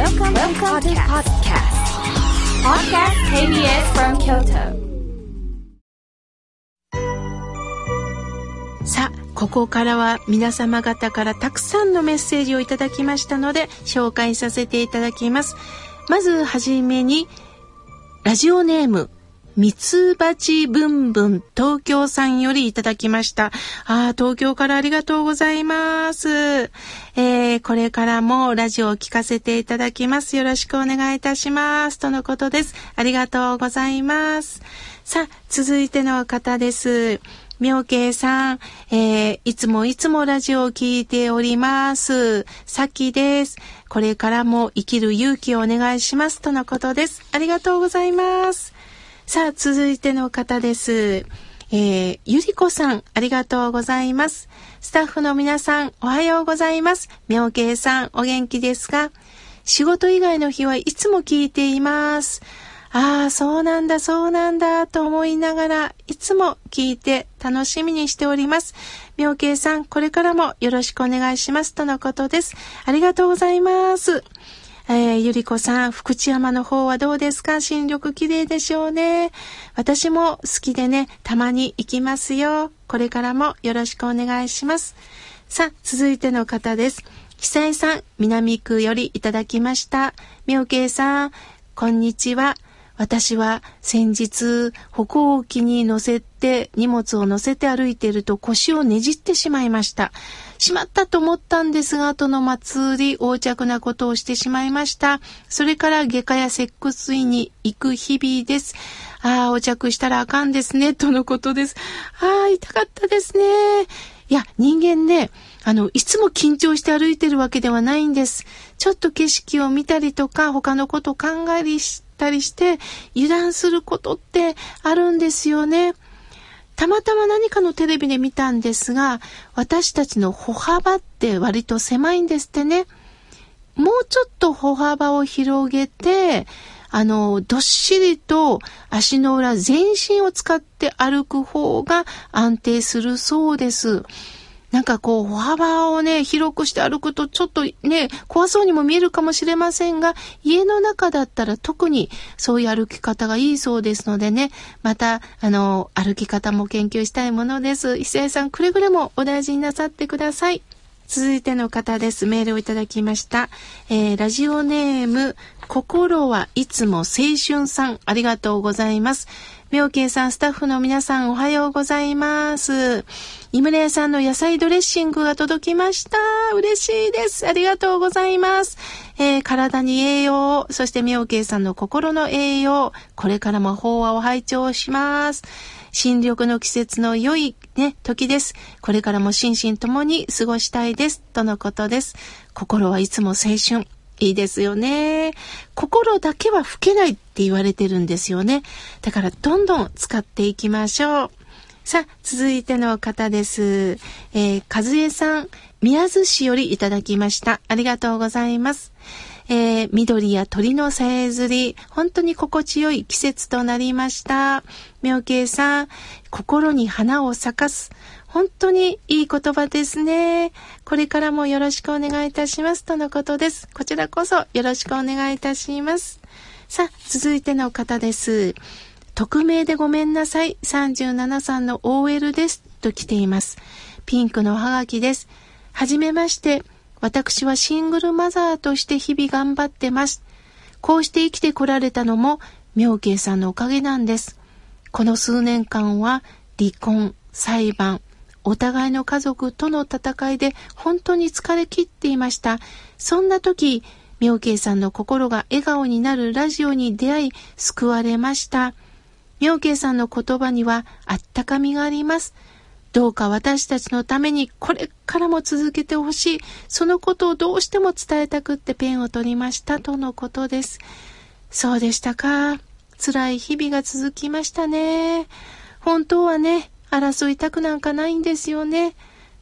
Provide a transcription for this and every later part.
Welcome, Welcome to podcast. Podcast KBS from Kyoto. さあ、ここからは皆様方からたくさんのメッセージをいただきましたので紹介させていただきます。まずはじめに、ラジオネーム、ミツバチブンブン東京さんよりいただきました。ああ、東京からありがとうございます。えー、これからもラジオを聞かせていただきます。よろしくお願いいたします。とのことです。ありがとうございます。さあ、続いての方です。妙慶さん、えー、いつもいつもラジオを聞いております。さきです。これからも生きる勇気をお願いします。とのことです。ありがとうございます。さあ、続いての方です。えー、ゆりこさん、ありがとうございます。スタッフの皆さん、おはようございます。妙慶さん、お元気ですか？仕事以外の日はいつも聞いています。ああ、そうなんだ、そうなんだ、と思いながら、いつも聞いて楽しみにしております。妙慶さん、これからもよろしくお願いします。とのことです。ありがとうございます。えー、ゆりこさん、福知山の方はどうですか？新緑綺麗でしょうね。私も好きでね、たまに行きますよ。これからもよろしくお願いします。さあ、続いての方です。久江さん、南区よりいただきました。妙慶さん、こんにちは。私は先日歩行機に乗せて荷物を乗せて歩いていると腰をねじってしまいました。しまったと思ったんですが、後の祭り、横着なことをしてしまいました。それから外科や接骨院に行く日々です。ああ、横着したらあかんですね、とのことです。ああ、痛かったですね。いや、人間ね、あの、いつも緊張して歩いてるわけではないんです。ちょっと景色を見たりとか、他のこと考えたりして、油断することってあるんですよね。たまたま何かのテレビで見たんですが、私たちの歩幅って割と狭いんですってね。もうちょっと歩幅を広げて、あの、どっしりと足の裏全身を使って歩く方が安定するそうです。なんかこう、歩幅をね、広くして歩くとちょっとね、怖そうにも見えるかもしれませんが、家の中だったら特にそういう歩き方がいいそうですのでね、また、あの、歩き方も研究したいものです。伊勢さん、くれぐれもお大事になさってください。続いての方です。メールをいただきました。えー、ラジオネーム、心はいつも青春さん、ありがとうございます。妙慶さん、スタッフの皆さん、おはようございます。井村屋さんの野菜ドレッシングが届きました。嬉しいです。ありがとうございます。えー、体に栄養を、そして妙慶さんの心の栄養、これからも法話を拝聴します。新緑の季節の良いね、時です。これからも心身ともに過ごしたいです。とのことです。心はいつも青春。いいですよね。心だけは老けないって言われてるんですよね。だからどんどん使っていきましょう。さあ、続いての方です。えー、和江さん、宮津市よりいただきました。ありがとうございます。えー、緑や鳥のさえずり、本当に心地よい季節となりました。妙慶さん、心に花を咲かす。本当にいい言葉ですね。これからもよろしくお願いいたします。とのことです。こちらこそよろしくお願いいたします。さあ、続いての方です。匿名でごめんなさい。37さんの OL です。と来ています。ピンクのハガキです。はじめまして。私はシングルマザーとして日々頑張ってます。こうして生きてこられたのも、妙慶さんのおかげなんです。この数年間は離婚、裁判、お互いの家族との戦いで本当に疲れ切っていました。そんな時、妙慶さんの心が笑顔になるラジオに出会い、救われました。妙慶さんの言葉にはあったかみがあります。どうか私たちのためにこれからも続けてほしい。そのことをどうしても伝えたくってペンを取りましたとのことです。そうでしたか。辛い日々が続きましたね。本当はね、争いたくなんかないんですよね。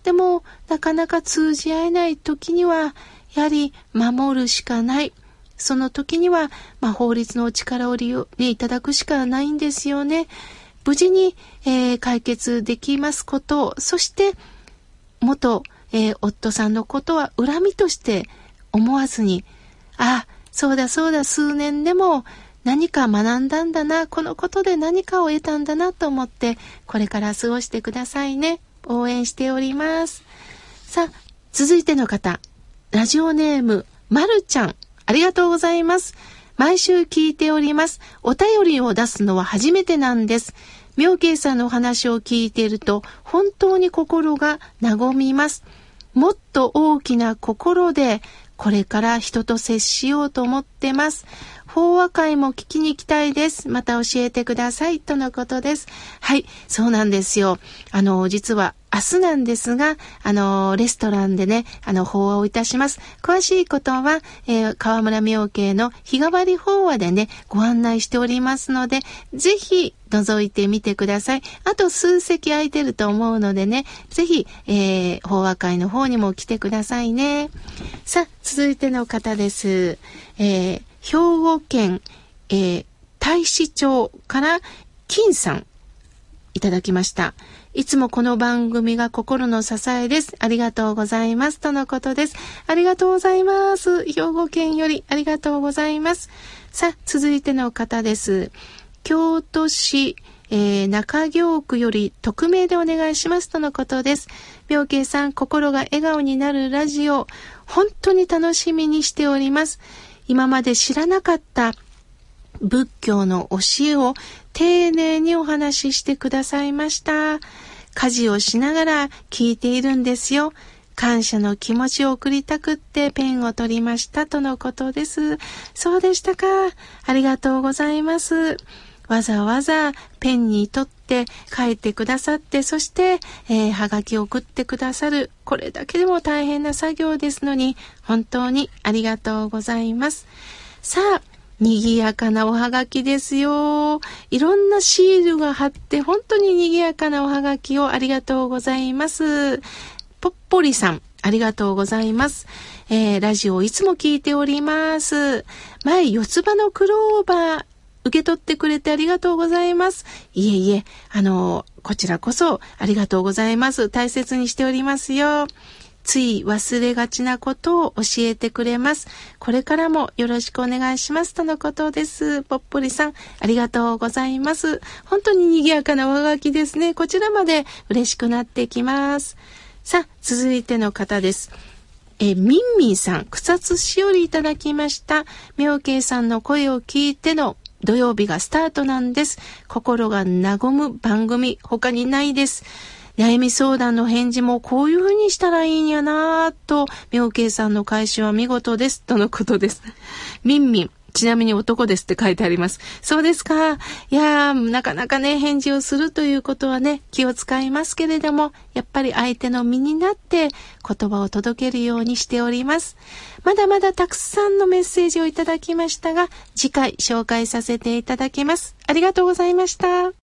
でも、なかなか通じ合えない時には、やはり守るしかない。その時には、まあ、法律のお力を利用、ね、いただくしかないんですよね。無事に、えー、解決できますこと、そして、元、えー、夫さんのことは恨みとして思わずに、あ、そうだそうだ数年でも何か学んだんだな、このことで何かを得たんだなと思って、これから過ごしてくださいね。応援しております。さあ、続いての方。ラジオネーム、まるちゃん。ありがとうございます。毎週聞いております。お便りを出すのは初めてなんです。妙慶さんのお話を聞いていると、本当に心が和みます。もっと大きな心で、これから人と接しようと思ってます。法話会も聞きに行きたいです。また教えてください。とのことです。はい、そうなんですよ。あの、実は明日なんですが、あの、レストランでね、あの、法話をいたします。詳しいことは、えー、河村明慶の日替わり法話でね、ご案内しておりますので、ぜひ、覗いてみてください。あと数席空いてると思うのでね、ぜひ、えー、法話会の方にも来てくださいね。さあ、続いての方です。えー、兵庫県、えー、大使町から金さんいただきました。いつもこの番組が心の支えです。ありがとうございます。とのことです。ありがとうございます。兵庫県よりありがとうございます。さあ、続いての方です。京都市、えー、中京区より匿名でお願いしますとのことです。病慶さん、心が笑顔になるラジオ、本当に楽しみにしております。今まで知らなかった仏教の教えを丁寧にお話ししてくださいました。家事をしながら聞いているんですよ。感謝の気持ちを送りたくってペンを取りましたとのことです。そうでしたか。ありがとうございます。わざわざペンに取って書いてくださって、そして、えー、はがきを送ってくださる。これだけでも大変な作業ですのに、本当にありがとうございます。さあ、賑やかなおはがきですよ。いろんなシールが貼って、本当に賑やかなおはがきをありがとうございます。ぽっぽりさん、ありがとうございます。えー、ラジオいつも聞いております。前、四つ葉のクローバー、受け取ってくれてありがとうございます。いえいえ、あの、こちらこそありがとうございます。大切にしておりますよ。つい忘れがちなことを教えてくれます。これからもよろしくお願いします。とのことです。ぽっぽりさん、ありがとうございます。本当に賑やかな上書きですね。こちらまで嬉しくなってきます。さあ、続いての方です。え、みんみんさん、草津しおりいただきました。妙慶さんの声を聞いての土曜日がスタートなんです。心が和む番組、他にないです。悩み相談の返事もこういう風にしたらいいんやなぁと、妙慶さんの返しは見事です。とのことです。みんみん。ちなみに男ですって書いてあります。そうですか。いやー、なかなかね、返事をするということはね、気を使いますけれども、やっぱり相手の身になって言葉を届けるようにしております。まだまだたくさんのメッセージをいただきましたが、次回紹介させていただきます。ありがとうございました。